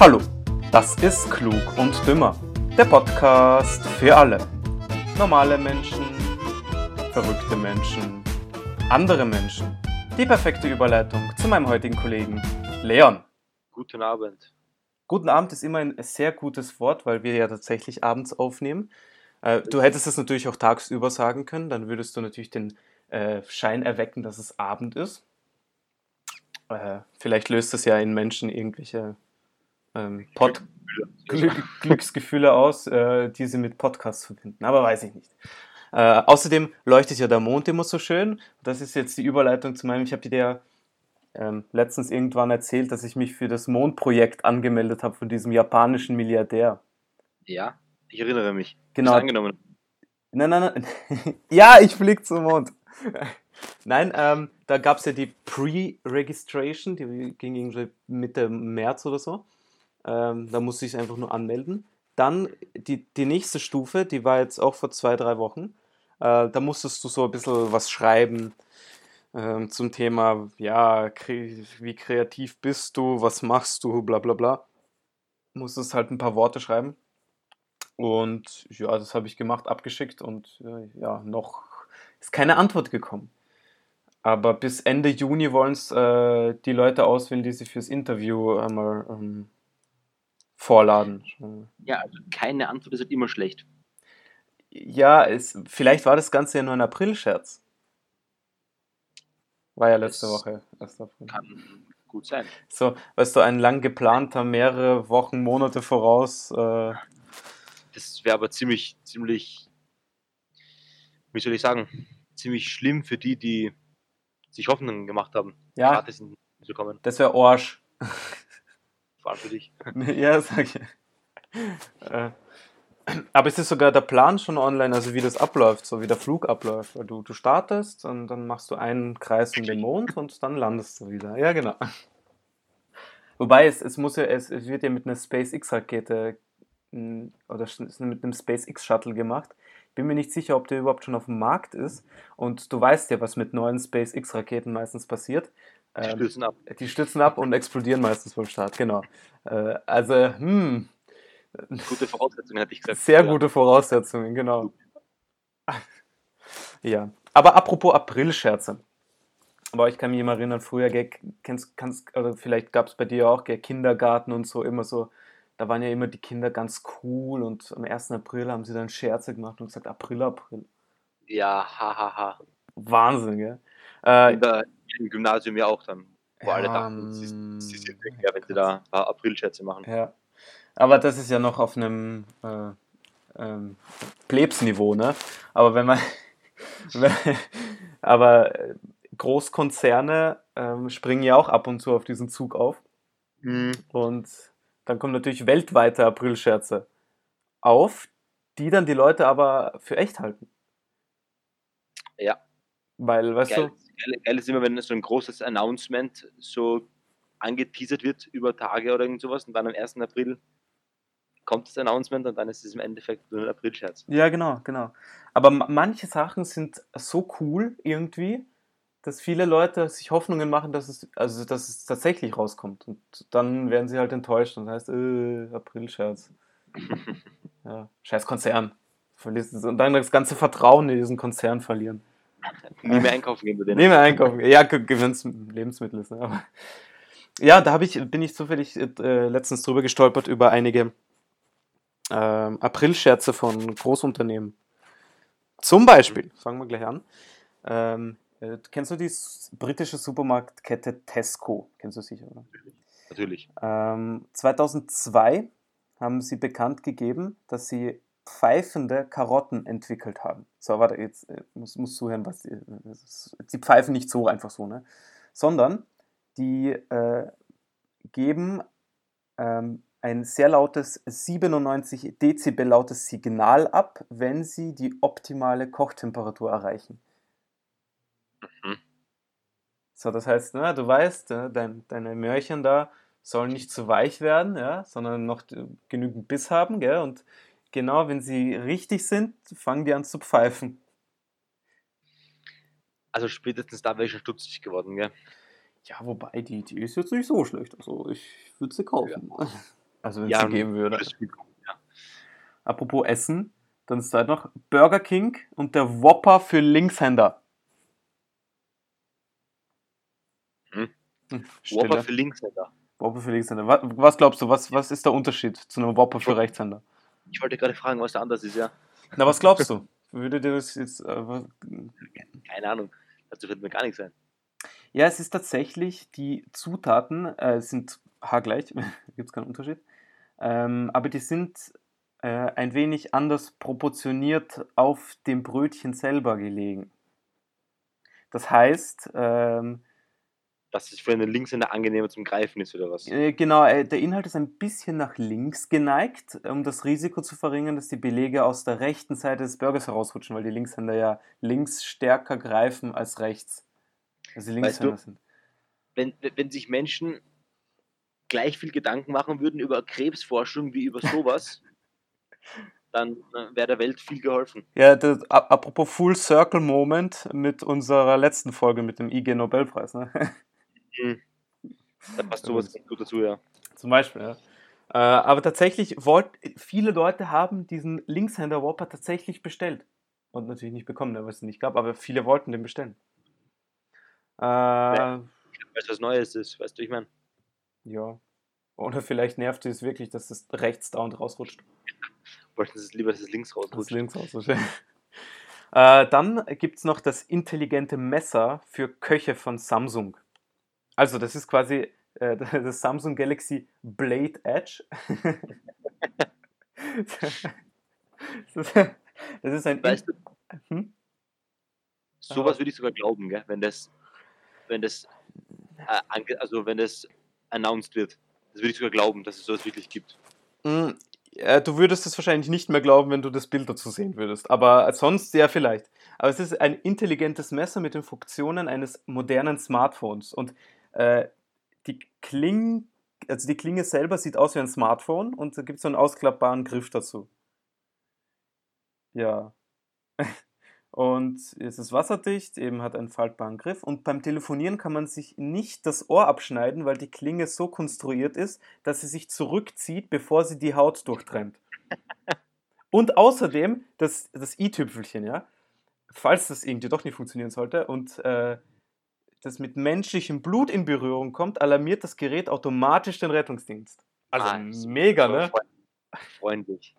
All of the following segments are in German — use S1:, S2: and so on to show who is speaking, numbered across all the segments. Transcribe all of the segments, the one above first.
S1: Hallo, das ist Klug und Dümmer, der Podcast für alle. Normale Menschen, verrückte Menschen, andere Menschen. Die perfekte Überleitung zu meinem heutigen Kollegen Leon.
S2: Guten Abend.
S1: Guten Abend ist immer ein sehr gutes Wort, weil wir ja tatsächlich abends aufnehmen. Äh, du hättest es natürlich auch tagsüber sagen können, dann würdest du natürlich den äh, Schein erwecken, dass es Abend ist. Äh, vielleicht löst es ja in Menschen irgendwelche ähm, Pod Glück, Glücksgefühle aus, äh, die sie mit Podcasts verbinden. Aber weiß ich nicht. Äh, außerdem leuchtet ja der Mond immer so schön. Das ist jetzt die Überleitung zu meinem. Ich habe dir ja ähm, letztens irgendwann erzählt, dass ich mich für das Mondprojekt angemeldet habe von diesem japanischen Milliardär.
S2: Ja, ich erinnere mich.
S1: Genau.
S2: Bist angenommen.
S1: Nein, nein, nein. ja, ich fliege zum Mond. Nein, ähm, da gab es ja die Pre-Registration, die ging irgendwie Mitte März oder so. Ähm, da musste ich einfach nur anmelden. Dann die, die nächste Stufe, die war jetzt auch vor zwei, drei Wochen. Äh, da musstest du so ein bisschen was schreiben ähm, zum Thema, ja, kre wie kreativ bist du, was machst du, bla bla bla. Musstest halt ein paar Worte schreiben. Und ja, das habe ich gemacht, abgeschickt und äh, ja, noch ist keine Antwort gekommen. Aber bis Ende Juni wollen es äh, die Leute auswählen, die sich fürs Interview einmal ähm, vorladen.
S2: Ja, also keine Antwort ist halt immer schlecht.
S1: Ja, es, vielleicht war das Ganze ja nur ein April-Scherz. War ja letzte
S2: Das
S1: Woche. 1. April.
S2: Kann gut sein.
S1: So, weißt du, ein lang geplanter, mehrere Wochen, Monate voraus. Äh,
S2: Das wäre aber ziemlich, ziemlich, wie soll ich sagen, ziemlich schlimm für die, die sich Hoffnungen gemacht haben,
S1: ja,
S2: gratis zu kommen.
S1: das wäre Orsch.
S2: Allem für dich.
S1: ja, sag ich. Äh, aber es ist sogar der Plan schon online, also wie das abläuft, so wie der Flug abläuft. Du, du startest und dann machst du einen Kreis um den Mond und dann landest du wieder. Ja, genau. Wobei es, es muss ja, es, es wird ja mit einer SpaceX-Rakete mh, oder mit einem SpaceX-Shuttle gemacht. Bin mir nicht sicher, ob der überhaupt schon auf dem Markt ist. Und du weißt ja, was mit neuen SpaceX-Raketen meistens passiert.
S2: Die
S1: Ähm,
S2: stürzen ab.
S1: die stürzen ab und explodieren meistens beim Start, genau. Äh, also, hm,
S2: Gute Voraussetzungen, hätte ich gesagt.
S1: sehr
S2: Ja.
S1: gute Voraussetzungen, genau. Ja, aber apropos Aprilscherze. Aber ich kann mich immer erinnern, früher, kennst, kannst, oder vielleicht gab es bei dir auch, gell, Kindergarten und so, immer so, da waren ja immer die Kinder ganz cool und am 1. April haben sie dann Scherze gemacht und gesagt, April, April.
S2: Ja, hahaha. Ha, ha.
S1: Wahnsinn, gell? Äh,
S2: Im Gymnasium ja auch dann. Wo alle
S1: Ja,
S2: dachten, sie,
S1: ähm,
S2: sie sind ja, wenn sie da ein paar Aprilschätze machen.
S1: Ja. Aber das ist ja noch auf einem äh, ähm, Plebsniveau, ne? Aber wenn man. aber äh, Großkonzerne ähm, springen ja auch ab und zu auf diesen Zug auf.
S2: Mhm.
S1: Und dann kommen natürlich weltweite Aprilscherze auf, die dann die Leute aber für echt halten.
S2: Ja.
S1: Weil, weißt
S2: Geil,
S1: du,
S2: geil, ist immer, wenn so ein großes Announcement so angeteasert wird über Tage oder irgend sowas und dann am 1. April kommt das Announcement und dann ist es im Endeffekt nur ein Aprilscherz.
S1: Ja, genau, genau. Aber ma- manche Sachen sind so cool irgendwie, dass viele Leute sich Hoffnungen machen, dass es, also, dass es tatsächlich rauskommt. Und dann werden sie halt enttäuscht und heißt, äh, Aprilscherz. Ja, scheiß Konzern. Und dann das ganze Vertrauen in diesen Konzern verlieren.
S2: Nie mehr einkaufen gehen wir den.
S1: Nehmen wir einkaufen. Ja, Ge- Gewinns Lebensmittel ist, ne? Ja, da ich, bin ich zufällig äh, letztens drüber gestolpert über einige ähm, Aprilscherze von Großunternehmen. Zum Beispiel, fangen wir gleich an. Ähm, äh, kennst du die britische Supermarktkette Tesco? Kennst du sicher, oder?
S2: Natürlich.
S1: Ähm, 2002 haben sie bekannt gegeben, dass sie pfeifende Karotten entwickelt haben. So, warte, jetzt äh, muss, muss zuhören, was die, sie pfeifen nicht so einfach so, ne? Sondern die äh, geben ähm, ein sehr lautes 97 Dezibel lautes Signal ab, wenn sie die optimale Kochtemperatur erreichen.
S2: Mhm.
S1: So, das heißt, ne, du weißt, äh, dein, deine Möhrchen da sollen nicht zu weich werden, ja, sondern noch äh, genügend Biss haben, gell? Und genau, wenn sie richtig sind, fangen die an zu pfeifen.
S2: Also spätestens da wäre ich schon stutzig geworden, gell?
S1: Ja, wobei, die, die ist jetzt nicht so schlecht. Also ich würde sie kaufen. Also wenn es
S2: Ja,
S1: sie geben würde.
S2: Ja.
S1: Apropos Essen, dann ist da noch Burger King und der Whopper für Linkshänder.
S2: Hm.
S1: Hm,
S2: Whopper für Linkshänder.
S1: Whopper für Linkshänder. Was, was glaubst du, was, was ist der Unterschied zu einem Whopper für Rechtshänder?
S2: Ich wollte gerade fragen, was da anders ist, ja.
S1: Na, was glaubst du? Würde dir das jetzt. Äh,
S2: Keine Ahnung. Dazu wird mir gar nichts sein.
S1: ja, es ist tatsächlich, die Zutaten äh, sind haargleich, gibt es keinen Unterschied. Ähm, aber die sind äh, ein wenig anders proportioniert auf dem Brötchen selber gelegen. Das heißt, ähm,
S2: Dass es für einen Linkshänder angenehmer zum Greifen ist, oder was?
S1: Äh, Genau, äh, der Inhalt ist ein bisschen nach links geneigt, um das Risiko zu verringern, dass die Belege aus der rechten Seite des Burgers herausrutschen, weil die Linkshänder ja links stärker greifen als rechts. Also die
S2: Weißt du-
S1: Linkshänder sind.
S2: Wenn, wenn sich Menschen gleich viel Gedanken machen würden über Krebsforschung wie über sowas, dann äh, wäre der Welt viel geholfen.
S1: Ja, das, apropos Full Circle Moment mit unserer letzten Folge mit dem IG Nobelpreis. Ne?
S2: Da passt sowas ganz gut dazu, ja.
S1: Zum Beispiel, ja. Äh, aber tatsächlich, wollt, viele Leute haben diesen Linkshänder Whopper tatsächlich bestellt. Und natürlich nicht bekommen, ne, weil es nicht gab, aber viele wollten den bestellen. Äh,
S2: Weißt du, was Neues ist? Weißt du, ich meine,
S1: Ja. Oder vielleicht nervt es wirklich, dass es rechts da und rausrutscht.
S2: wollten sie es lieber, dass es links
S1: Das
S2: rausrutscht.
S1: links rausrutscht. äh, dann gibt es noch das intelligente Messer für Köche von Samsung. Also, das ist quasi äh, das Samsung Galaxy Blade Edge. das, ist, das ist ein.
S2: Weißt du,
S1: Hm?
S2: sowas würde ich sogar glauben, gell? wenn das, wenn das, äh, also wenn das announced wird. Das würde ich sogar glauben, dass es sowas wirklich gibt.
S1: Mm, äh, Du würdest es wahrscheinlich nicht mehr glauben, wenn du das Bild dazu sehen würdest. Aber sonst ja vielleicht. Aber es ist ein intelligentes Messer mit den Funktionen eines modernen Smartphones. Und äh, die Kling, also die Klinge selber sieht aus wie ein Smartphone und da gibt es so einen ausklappbaren Griff dazu. Ja. Und es ist wasserdicht, eben hat einen faltbaren Griff. Und beim Telefonieren kann man sich nicht das Ohr abschneiden, weil die Klinge so konstruiert ist, dass sie sich zurückzieht, bevor sie die Haut durchtrennt. Und außerdem das, das i-Tüpfelchen, ja, falls das irgendwie doch nicht funktionieren sollte und äh, das mit menschlichem Blut in Berührung kommt, alarmiert das Gerät automatisch den Rettungsdienst. Also
S2: Ah,
S1: mega, ne?
S2: freund- Freundlich.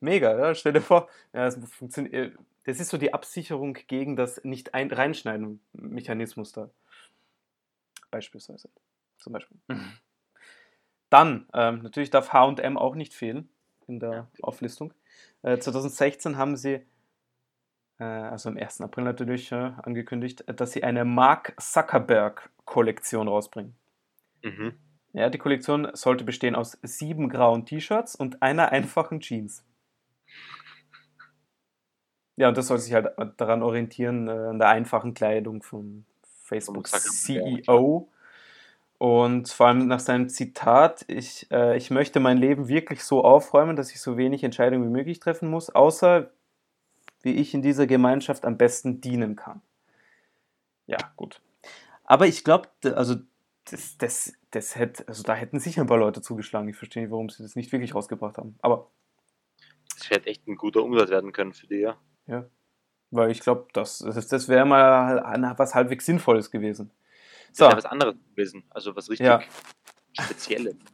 S1: Mega, ja? Stell dir vor, ja, das, funktioniert, das ist so die Absicherung gegen das nicht ein reinschneiden Mechanismus da. Beispielsweise. Zum Beispiel. Dann, ähm, natürlich darf HM auch nicht fehlen in der
S2: Ja.
S1: Auflistung. Äh, 2016 haben sie, äh, also am 1. April natürlich äh, angekündigt, äh, dass sie eine Mark Zuckerberg-Kollektion rausbringen.
S2: Mhm.
S1: Ja, die Kollektion sollte bestehen aus sieben grauen T-Shirts und einer einfachen Jeans. Ja, und das soll sich halt daran orientieren, äh, an der einfachen Kleidung vom Facebook CEO. Und vor allem nach seinem Zitat, ich, äh, ich möchte mein Leben wirklich so aufräumen, dass ich so wenig Entscheidungen wie möglich treffen muss, außer wie ich in dieser Gemeinschaft am besten dienen kann. Ja, gut. Aber ich glaube, also das, das, das hätte, also da hätten sicher ein paar Leute zugeschlagen. Ich verstehe nicht, warum sie das nicht wirklich rausgebracht haben. Aber
S2: Das hätte echt ein guter Umsatz werden können für die, ja.
S1: weil ich glaube, das, das, das wäre mal was halbwegs Sinnvolles gewesen.
S2: Das
S1: So,
S2: wäre was anderes gewesen. Also was richtig
S1: Ja.
S2: Spezielles.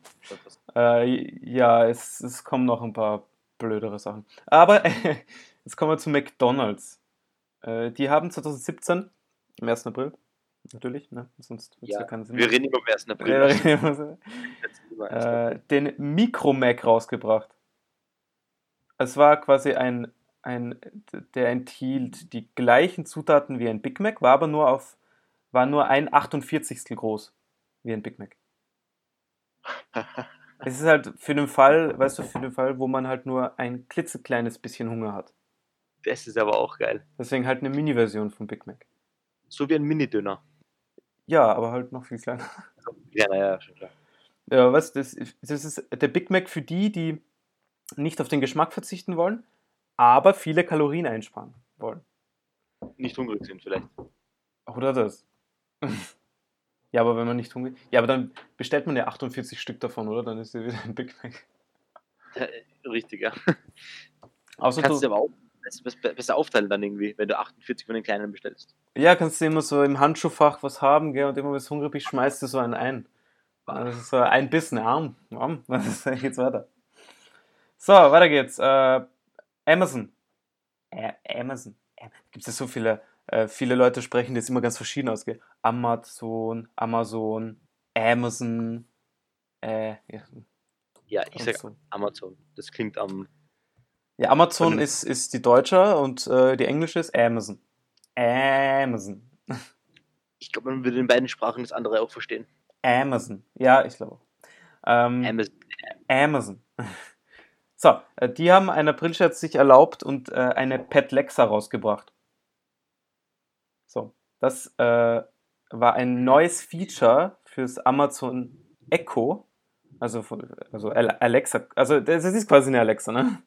S1: Äh, ja, es, es kommen noch ein paar blödere Sachen. Aber jetzt kommen wir zu McDonalds. Äh, die haben 2017, am 1. April, natürlich, ne? sonst wird es ja,
S2: Ja,
S1: keinen Sinn
S2: Wir reden immer am 1. April.
S1: Ja, wir reden immer-
S2: Immer am 1. April.
S1: äh, den Micro-Mac rausgebracht. Es war quasi ein, ein, der enthielt die gleichen Zutaten wie ein Big Mac, war aber nur auf, war nur ein 48. groß wie ein Big Mac. Es ist halt für den Fall, weißt du, für den Fall, wo man halt nur ein klitzekleines bisschen Hunger hat.
S2: Das ist aber auch geil.
S1: Deswegen halt eine Mini-Version von Big Mac.
S2: So wie ein Mini-Döner.
S1: Ja, aber halt noch viel kleiner.
S2: Ja, naja, schon klar.
S1: Ja, was, das, ist- das ist der Big Mac für die, die nicht auf den Geschmack verzichten wollen, aber viele Kalorien einsparen wollen.
S2: Nicht hungrig sind vielleicht.
S1: Oder das. Ja, aber wenn man nicht hungrig. Ja, aber dann bestellt man ja 48 Stück davon, oder? Dann ist ja wieder ein Big Mac.
S2: Äh, Richtig, ja.
S1: Außer
S2: Kannst du, aber auch besser, aufteilen dann irgendwie, wenn du 48 von den kleinen bestellst.
S1: ja, kannst du immer so im Handschuhfach was haben, gell? Und immer, wenn du hungrig bist, schmeißt du so einen ein. Das ist so ein Bissen, arm. arm. Das geht's weiter. So, weiter geht's. Äh, Amazon. Ä Amazon. Gibt es ja so viele, äh, viele Leute sprechen das immer ganz verschieden aus, gell? Amazon, Amazon, Amazon, äh, ja,
S2: Ja, ich sag
S1: Amazon.
S2: Amazon. Das klingt am.
S1: Ja, Amazon ist, ist die deutsche und äh, die englische ist Amazon. Amazon.
S2: Ich glaube, man würde in beiden Sprachen das andere auch verstehen.
S1: Amazon. Ja, ich glaube. Ähm,
S2: Amazon.
S1: Amazon. So, äh, die haben einen Aprilscherz sich erlaubt und äh, eine Pet Lexa rausgebracht. So, das äh, war ein neues Feature fürs Amazon Echo. Also, also Al- Alexa, also das ist quasi eine Alexa, ne?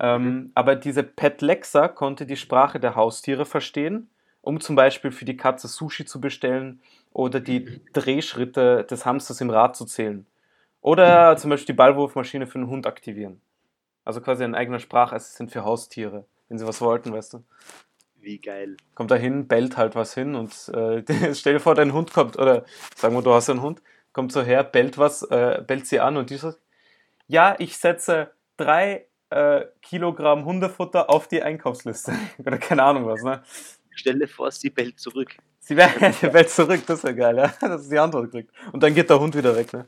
S1: Ähm, aber diese Pet Lexa konnte die Sprache der Haustiere verstehen, um zum Beispiel für die Katze Sushi zu bestellen oder die Drehschritte des Hamsters im Rad zu zählen. Oder zum Beispiel die Ballwurfmaschine für den Hund aktivieren. Also quasi ein eigener Sprachassistent für Haustiere, wenn sie was wollten, weißt du.
S2: Wie geil.
S1: Kommt da hin, bellt halt was hin und äh, stell dir vor, dein Hund kommt, oder sagen wir, du hast einen Hund, kommt so her, bellt was, äh, bellt sie an und die sagt, ja, ich setze drei äh, Kilogramm Hundefutter auf die Einkaufsliste. oder keine Ahnung was, ne?
S2: Stell dir vor, sie bellt zurück.
S1: Sie bellt zurück, das wäre geil, ja, dass sie die Antwort kriegt. Und dann geht der Hund wieder weg, ne?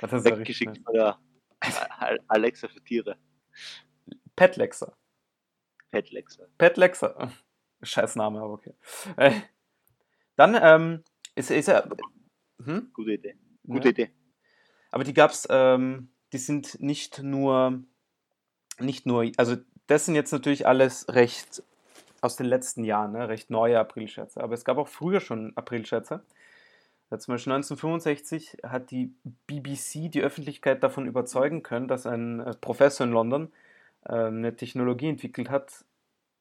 S1: Das ist ja richtig
S2: Weggeschickt
S1: schnell.
S2: von der Al- Alexa für Tiere.
S1: Pet Lexa.
S2: Pet Lexa.
S1: Pet Lexa. Scheiß Name, aber okay. Äh, dann ähm, ist, ist er. Hm?
S2: Gute Idee. Gute
S1: Ja.
S2: Idee.
S1: Aber die gab's, ähm, die sind nicht nur, nicht nur, also das sind jetzt natürlich alles recht aus den letzten Jahren, ne, recht neue Aprilscherze. Aber es gab auch früher schon Aprilscherze. Ja, zum Beispiel 1965 hat die BBC die Öffentlichkeit davon überzeugen können, dass ein äh, Professor in London äh, eine Technologie entwickelt hat,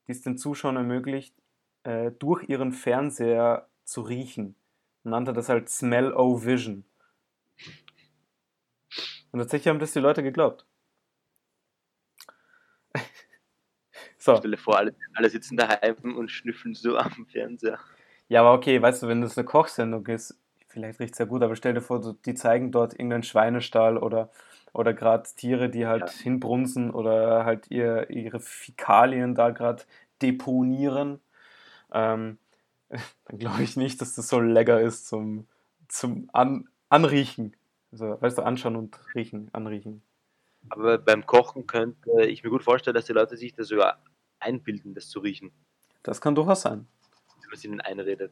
S1: die es den Zuschauern ermöglicht, äh, durch ihren Fernseher zu riechen. Man nannte das halt Smell-O-Vision. Und tatsächlich haben das die Leute geglaubt. so,
S2: Stell dir vor, alle, alle sitzen daheim und schnüffeln so am Fernseher.
S1: ja, aber okay, weißt du, wenn das eine Kochsendung ist, vielleicht riecht es ja gut, aber stell dir vor, die zeigen dort irgendeinen Schweinestall oder, oder gerade Tiere, die halt
S2: Ja.
S1: hinbrunzen oder halt ihr, ihre Fäkalien da gerade deponieren. Ähm, dann glaube ich nicht, dass das so lecker ist zum, zum An Anriechen. Also, weißt du, anschauen und riechen, anriechen.
S2: Aber beim Kochen könnte ich mir gut vorstellen, dass die Leute sich das sogar einbilden, das zu riechen,
S1: Das kann durchaus sein.
S2: wenn man es ihnen einredet.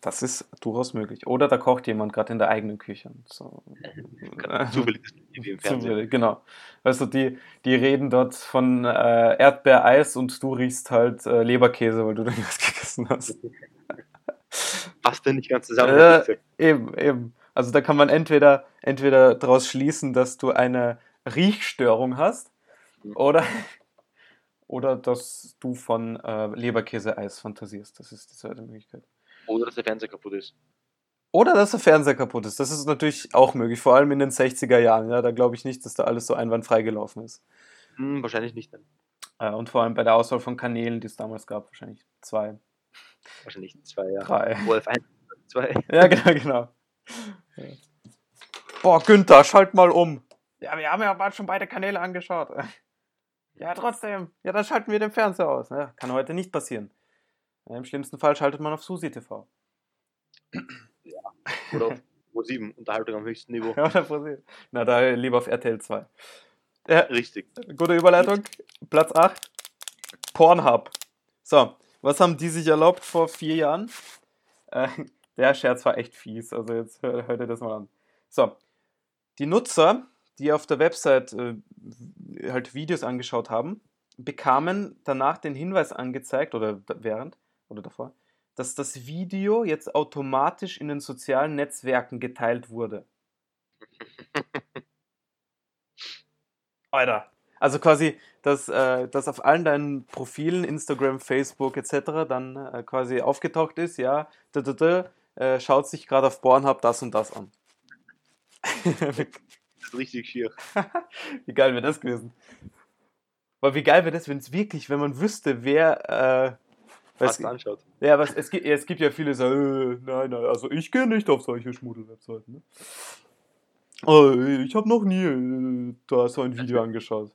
S1: Das ist durchaus möglich. Oder da kocht jemand gerade in der eigenen Küche. und So.
S2: Zufällig wie im Fernsehen.
S1: Zufällig, genau. Weißt du, die, die reden dort von äh, Erdbeereis und du riechst halt äh, Leberkäse, weil du da was gegessen hast.
S2: Passt denn nicht ganz zusammen?
S1: Äh, eben, eben. Also da kann man entweder, entweder daraus schließen, dass du eine Riechstörung hast oder, oder dass du von äh, Leberkäse-Eis fantasierst. Das ist die zweite Möglichkeit.
S2: Oder dass der Fernseher kaputt ist.
S1: Oder dass der Fernseher kaputt ist. Das ist natürlich auch möglich, vor allem in den 60er Jahren. Ja, da glaube ich nicht, dass da alles so einwandfrei gelaufen ist.
S2: Hm, wahrscheinlich nicht dann.
S1: Äh, und vor allem bei der Auswahl von Kanälen, die es damals gab, wahrscheinlich zwei,
S2: Wahrscheinlich zwei Jahre.
S1: drei.
S2: OF 1, 2.
S1: Ja, genau, genau. Ja. Boah, Günther, schalt mal um. Ja, wir haben ja bald schon beide Kanäle angeschaut. Ja, trotzdem. Ja, dann schalten wir den Fernseher aus. Ja, kann heute nicht passieren. Ja, Im schlimmsten Fall schaltet man auf Susi TV.
S2: Oder auf Pro 7, Unterhaltung am höchsten Niveau.
S1: Ja, oder Pro7. Na, da lieber auf RTL 2. Ja,
S2: Richtig.
S1: Gute Überleitung. Platz 8. Pornhub. So, was haben die sich erlaubt vor vier Jahren? Äh, der Scherz war echt fies. Also jetzt hör, hör dir das mal an. So, die Nutzer, die auf der Website äh, halt Videos angeschaut haben, bekamen danach den Hinweis angezeigt, oder während, oder davor, dass das Video jetzt automatisch in den sozialen Netzwerken geteilt wurde. Alter. Also quasi, dass, äh, dass auf allen deinen Profilen, Instagram, Facebook etc. dann äh, quasi aufgetaucht ist, ja, da, da, da, äh, schaut sich gerade auf Pornhub das und das an.
S2: Das ist richtig schier.
S1: wie geil wäre das gewesen? Aber wie geil wäre das, wenn es wirklich, wenn man wüsste, wer. Äh, was,
S2: anschaut.
S1: ja, was, es, gibt, es gibt ja viele, die sagen, äh, nein, nein, also ich gehe nicht auf solche Schmuddel-Webseiten. Ne? Oh, ich habe noch nie äh, da so ein Video angeschaut.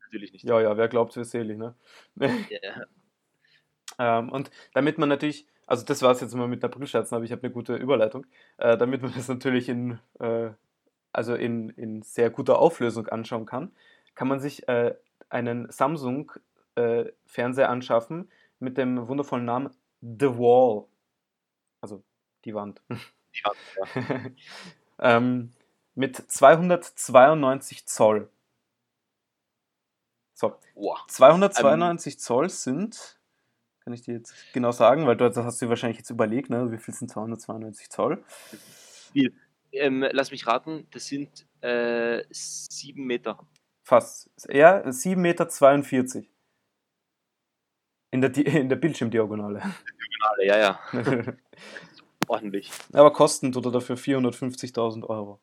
S2: Natürlich nicht.
S1: Ja, ja, wer glaubt, wer selig, ne?
S2: Ja.
S1: Ähm, und damit man natürlich, also das war es jetzt mal mit Aprilscherzen, aber ich habe eine gute Überleitung, äh, damit man das natürlich in, äh, also in, in sehr guter Auflösung anschauen kann, kann man sich äh, einen Samsung äh, anschaffen mit dem wundervollen Namen The Wall. Also die Wand.
S2: Die ja.
S1: ähm, mit 292 Zoll. So,
S2: Wow.
S1: 292 Zoll sind, kann ich dir jetzt genau sagen, weil du das hast du dir wahrscheinlich jetzt überlegt, ne? wie viel sind 292 Zoll?
S2: Ähm, lass mich raten, das sind äh, sieben Meter.
S1: Fast. Ja, 7,42 Meter. In der, in der Bildschirmdiagonale.
S2: Alle, ja, ja. Ordentlich.
S1: Aber kosten tut er dafür 450.000 Euro.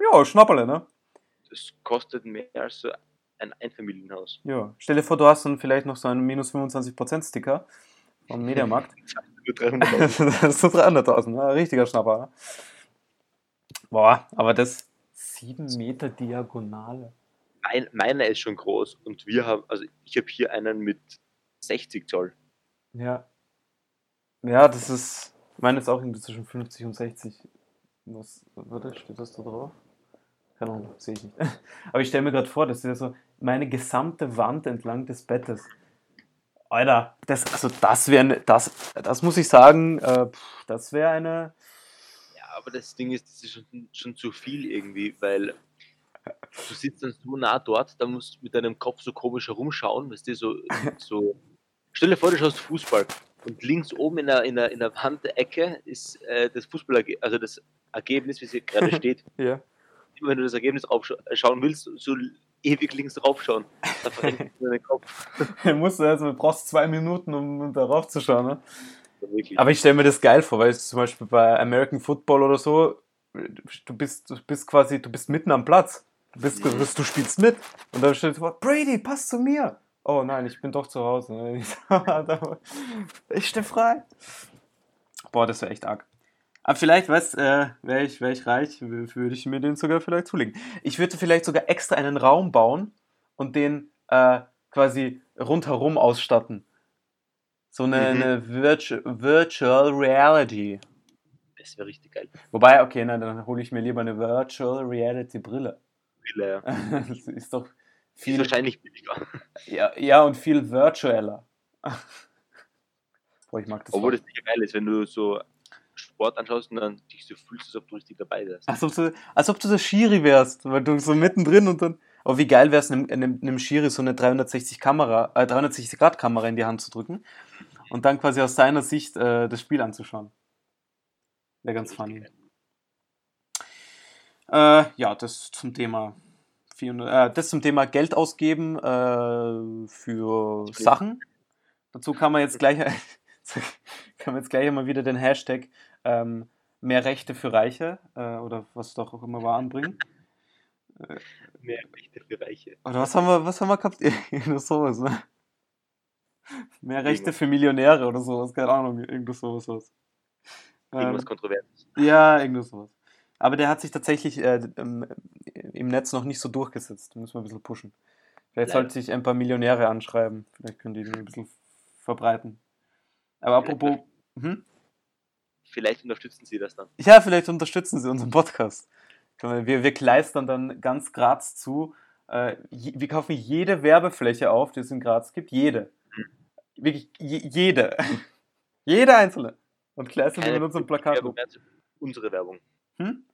S1: Ja, Schnapperle, ne?
S2: Das kostet mehr als so ein Einfamilienhaus.
S1: Ja. Stell dir vor, du hast dann vielleicht noch so einen minus 25% Sticker vom Mediamarkt.
S2: Für 300.000.
S1: das ist so 300.000, ne? richtiger Schnapper. Ne? Boah, aber das 7 Meter Diagonale.
S2: mein, meiner ist schon groß und wir haben, also ich habe hier einen mit 60 Zoll.
S1: Ja. Ja, das ist. Meine ist auch irgendwie zwischen 50 und 60. Was, warte, steht das da drauf? Keine Ahnung, sehe ich nicht. Aber ich stelle mir gerade vor, das ist ja so meine gesamte Wand entlang des Bettes. Alter, das, also das wäre, das, das muss ich sagen, äh, das wäre eine.
S2: Ja, aber das Ding ist, das ist schon, schon zu viel irgendwie, weil du sitzt dann so nah dort, da musst du mit deinem Kopf so komisch herumschauen, weißt du, so, so stell dir vor, du schaust Fußball und links oben in der, in der, in der Wandecke ist äh, das Fußball, also das Ergebnis, wie es hier gerade steht.
S1: Ja.
S2: Immer wenn du das Ergebnis aufschauen willst, so ewig links draufschauen, da verrenkt Kopf.
S1: Du musst also, du brauchst zwei Minuten, um, darauf zu schauen. Ne?
S2: Wirklich.
S1: Aber ich stelle mir das geil vor, weil es zum Beispiel bei American Football oder so, du bist, du bist quasi, du bist mitten am Platz. Du, bist,
S2: Mhm.
S1: du spielst mit. Und dann stellst du vor, Brady, pass zu mir. Oh nein, ich bin doch zu Hause. Ich stehe frei. Boah, das wäre echt arg. Aber vielleicht, weißt äh, wäre ich, wär ich reich, würde ich mir den sogar vielleicht zulegen. Ich würde vielleicht sogar extra einen Raum bauen und den äh, quasi rundherum ausstatten. So eine,
S2: Mhm.
S1: eine Virtu Virtual Reality.
S2: das wäre richtig geil.
S1: Wobei, okay, nein, dann hole ich mir lieber eine Virtual Reality Brille.
S2: Brille, ja.
S1: Das ist doch
S2: Ist
S1: viel,
S2: wahrscheinlich billiger.
S1: ja, ja, und viel virtueller. Boah, ich mag das.
S2: Obwohl
S1: Wort.
S2: das sicher geil ist, wenn du so Sport anschaust und dann dich so fühlst, als ob du richtig dabei wärst.
S1: Als ob, du, als ob du der Schiri wärst, weil du so mittendrin und dann. Aber wie geil wäre es, einem, einem, einem Schiri so eine 360 Kamera, äh, 360 Grad Kamera in die Hand zu drücken und dann quasi aus seiner Sicht äh, das Spiel anzuschauen. Wäre ganz funny. Äh, ja, das zum Thema 400, äh, das zum Thema Geld ausgeben äh, für. Sachen. Dazu kann man jetzt gleich, kann man jetzt gleich mal wieder den Hashtag ähm, mehr Rechte für Reiche äh, oder was doch auch immer war anbringen.
S2: Mehr Rechte für Reiche.
S1: Oder was haben wir, was haben wir gehabt? Irgendwas sowas, ne? Mehr Rechte für Millionäre oder sowas, keine Ahnung, irgendwas sowas. was.
S2: Irgendwas
S1: Ähm,
S2: Kontroverses.
S1: Ja, irgendwas sowas. Aber der hat sich tatsächlich äh, ähm, im Netz noch nicht so durchgesetzt. Da müssen wir ein bisschen pushen. Vielleicht sollte sich ein paar Millionäre anschreiben. Vielleicht können die den ein bisschen verbreiten. Aber apropos. Hm?
S2: Vielleicht unterstützen sie das dann.
S1: Ja, vielleicht unterstützen sie unseren Podcast. Wir, wir kleistern dann ganz Graz zu. Äh, wir kaufen jede Werbefläche auf, die es in Graz gibt. Jede. Wirklich je, jede. jede einzelne. Und kleistern sie mit unserem Plakat.
S2: Mehr, unsere Werbung.
S1: Hm?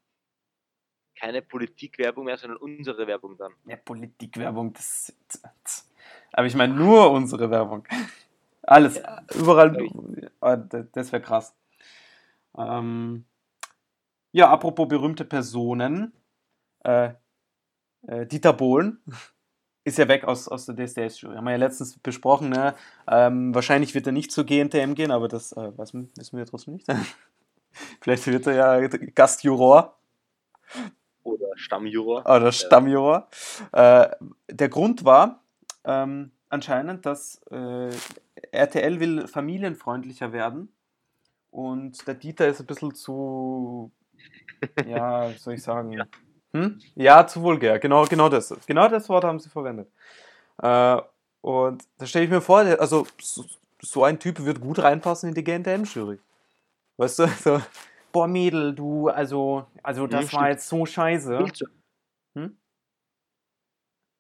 S2: Keine Politikwerbung mehr, sondern unsere Werbung dann.
S1: Ja, Politikwerbung, das. das- Aber ich meine nur unsere Werbung. Alles. Überall.
S2: glaub
S1: Ah, Das, wäre krass. Ähm, ja, apropos berühmte Personen. Äh, äh, Dieter Bohlen ist ja weg aus, aus der DSDS-Jury. Haben wir ja letztens besprochen, ne? Ähm, wahrscheinlich wird er nicht zur GNTM gehen, aber das äh, wissen wir trotzdem nicht. Vielleicht wird er ja Gastjuror.
S2: Oder Stammjuror.
S1: Oder Stammjuror. Äh, der Grund war ähm, anscheinend, dass äh, RTL will familienfreundlicher werden und der Dieter ist ein bisschen zu, ja, wie soll ich sagen, ja, hm? ja zu vulgär. Genau, genau das. Genau das Wort haben sie verwendet. Äh, und da stelle ich mir vor, also so, so, ein Typ wird gut reinpassen in die GNTM-Jury. Weißt du, so, boah Mädel, du, also, also das ja, war jetzt so scheiße. Fehlt zu, hm?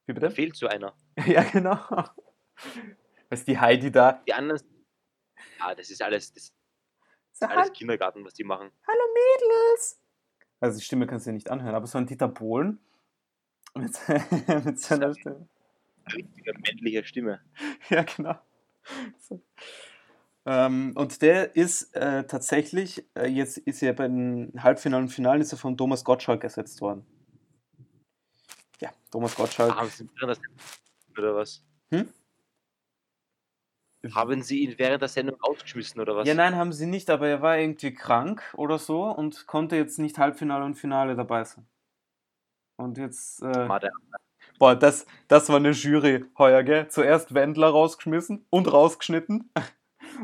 S2: Wie bitte? Fehlt zu einer.
S1: ja, genau. Was die Heidi da.
S2: Die anderen. Ah, das ist alles, das ist alles Kindergarten, was die machen.
S1: Hallo Mädels! Also die Stimme kannst du dir nicht anhören, aber so ein Dieter Bohlen mit, mit seiner Stimme.
S2: Richtige männliche Stimme.
S1: Ja, genau. So. Ähm, und der ist äh, tatsächlich, äh, jetzt ist er bei den Halbfinalen und Finalen ist er von Thomas Gottschalk ersetzt worden. Ja, Thomas Gottschalk.
S2: Ah, oder was? Hm? Haben sie ihn während der Sendung ausgeschmissen oder was?
S1: Ja, nein, haben sie nicht, aber er war irgendwie krank oder so und konnte jetzt nicht Halbfinale und Finale dabei sein. Und jetzt. Äh, boah, das, das war eine Jury heuer, gell? Zuerst Wendler rausgeschmissen und rausgeschnitten.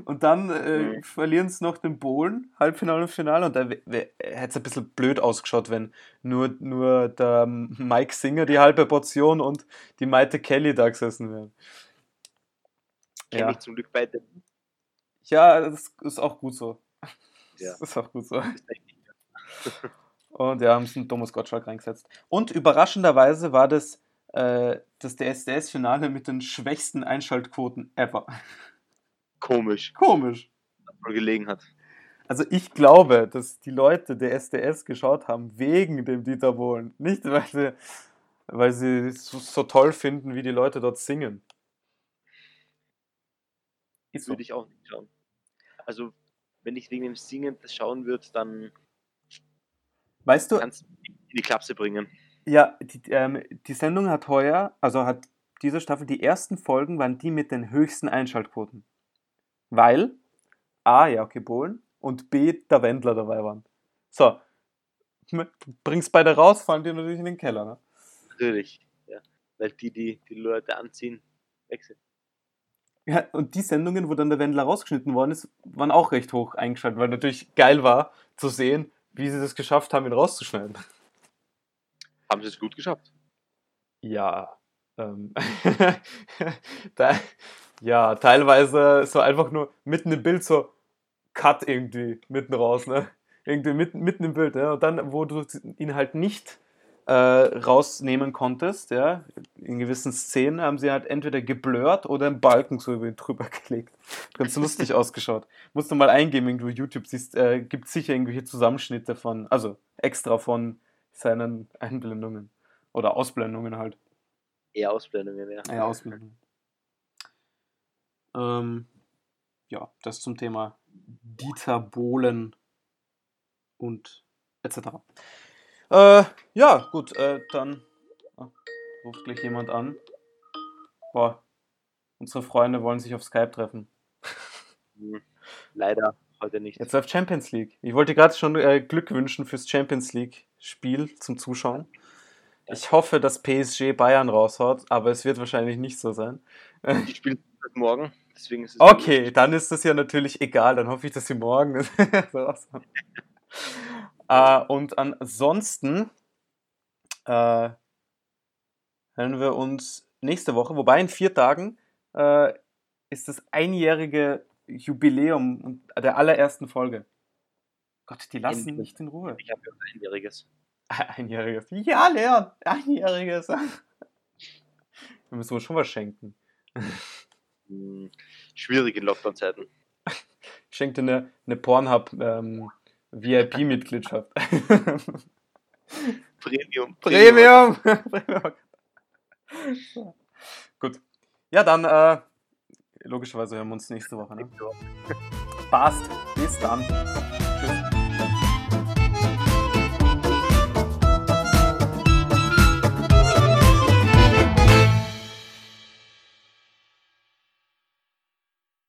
S1: Und dann äh, mhm. verlieren sie noch den Bohlen, Halbfinale und Finale. Und da hätte es ein bisschen blöd ausgeschaut, wenn nur, nur der Mike Singer die halbe Portion und die Maite Kelly da gesessen wären.
S2: Kenne ja. ich zum Glück beide.
S1: Ja, das ist auch gut so.
S2: Ja.
S1: Das ist auch gut so. Und ja, haben sie Thomas Gottschalk reingesetzt. Und überraschenderweise war das äh, das DSDS-Finale mit den schwächsten Einschaltquoten ever.
S2: Komisch.
S1: Komisch.
S2: Gelegen hat.
S1: Also ich glaube, dass die Leute der SDS geschaut haben wegen dem Dieter Bohlen. Nicht, weil sie, weil sie es so, toll finden, wie die Leute dort singen.
S2: Ist Würde ich auch nicht schauen. Also, wenn ich wegen dem Singen das schauen würde, dann
S1: weißt du,
S2: kannst in die Klapse bringen.
S1: Ja, die, ähm, die Sendung hat heuer, also hat diese Staffel, die ersten Folgen waren die mit den höchsten Einschaltquoten. Weil A, ja, okay, Bohlen und B, der Wendler dabei waren. So, bringst beide raus, fallen die natürlich in den Keller, ne?
S2: Natürlich, ja. Weil die, die die Leute anziehen, wechseln.
S1: Ja, und die Sendungen, wo dann der Wendler rausgeschnitten worden ist, waren auch recht hoch eingeschaltet, weil natürlich geil war zu sehen, wie sie das geschafft haben, ihn rauszuschneiden.
S2: Haben sie es gut geschafft?
S1: Ja. Ähm, da, ja, teilweise so einfach nur mitten im Bild so Cut irgendwie mitten raus, ne? Irgendwie mitten, mitten im Bild, ja. Und dann, wo du ihn halt nicht äh, rausnehmen konntest, ja, in gewissen Szenen haben sie halt entweder geblurrt oder einen Balken so über ihn drüber gelegt. Ganz lustig ausgeschaut. Musst du mal eingeben, wenn du YouTube siehst, äh, gibt sicher irgendwelche Zusammenschnitte von, also extra von seinen Einblendungen oder Ausblendungen halt.
S2: Eher Ausblendungen, ja.
S1: Eher Ausblendungen. Ähm, ja, das zum Thema Dieter Bohlen und etc. Äh, ja, gut, äh, dann oh, ruft gleich jemand an. Boah, unsere Freunde wollen sich auf Skype treffen.
S2: Hm, leider heute nicht.
S1: Jetzt läuft Champions League. Ich wollte gerade schon äh, Glück wünschen fürs Champions League Spiel zum Zuschauen. Ich hoffe, dass PSG Bayern raushaut, aber es wird wahrscheinlich nicht so sein.
S2: Ich spiele morgen, deswegen ist
S1: es. Okay, dann ist das ja natürlich egal. Dann hoffe ich, dass sie morgen raushauen. Äh, und ansonsten äh, hören wir uns nächste Woche, wobei in vier Tagen äh, ist das einjährige Jubiläum der allerersten Folge. Gott, die lassen Endlich. nicht in Ruhe.
S2: Ich habe ja ein einjähriges.
S1: Einjähriges. Ja, Leon, einjähriges. Wir müssen uns schon was schenken.
S2: Hm, schwierig in Lockdown-Zeiten.
S1: Ich schenke dir eine, eine Pornhub ähm, VIP-Mitgliedschaft.
S2: Premium.
S1: Premium. Premium. Gut. Ja, dann äh, logischerweise hören wir uns nächste Woche. Ne? Passt. Bis dann. Tschüss.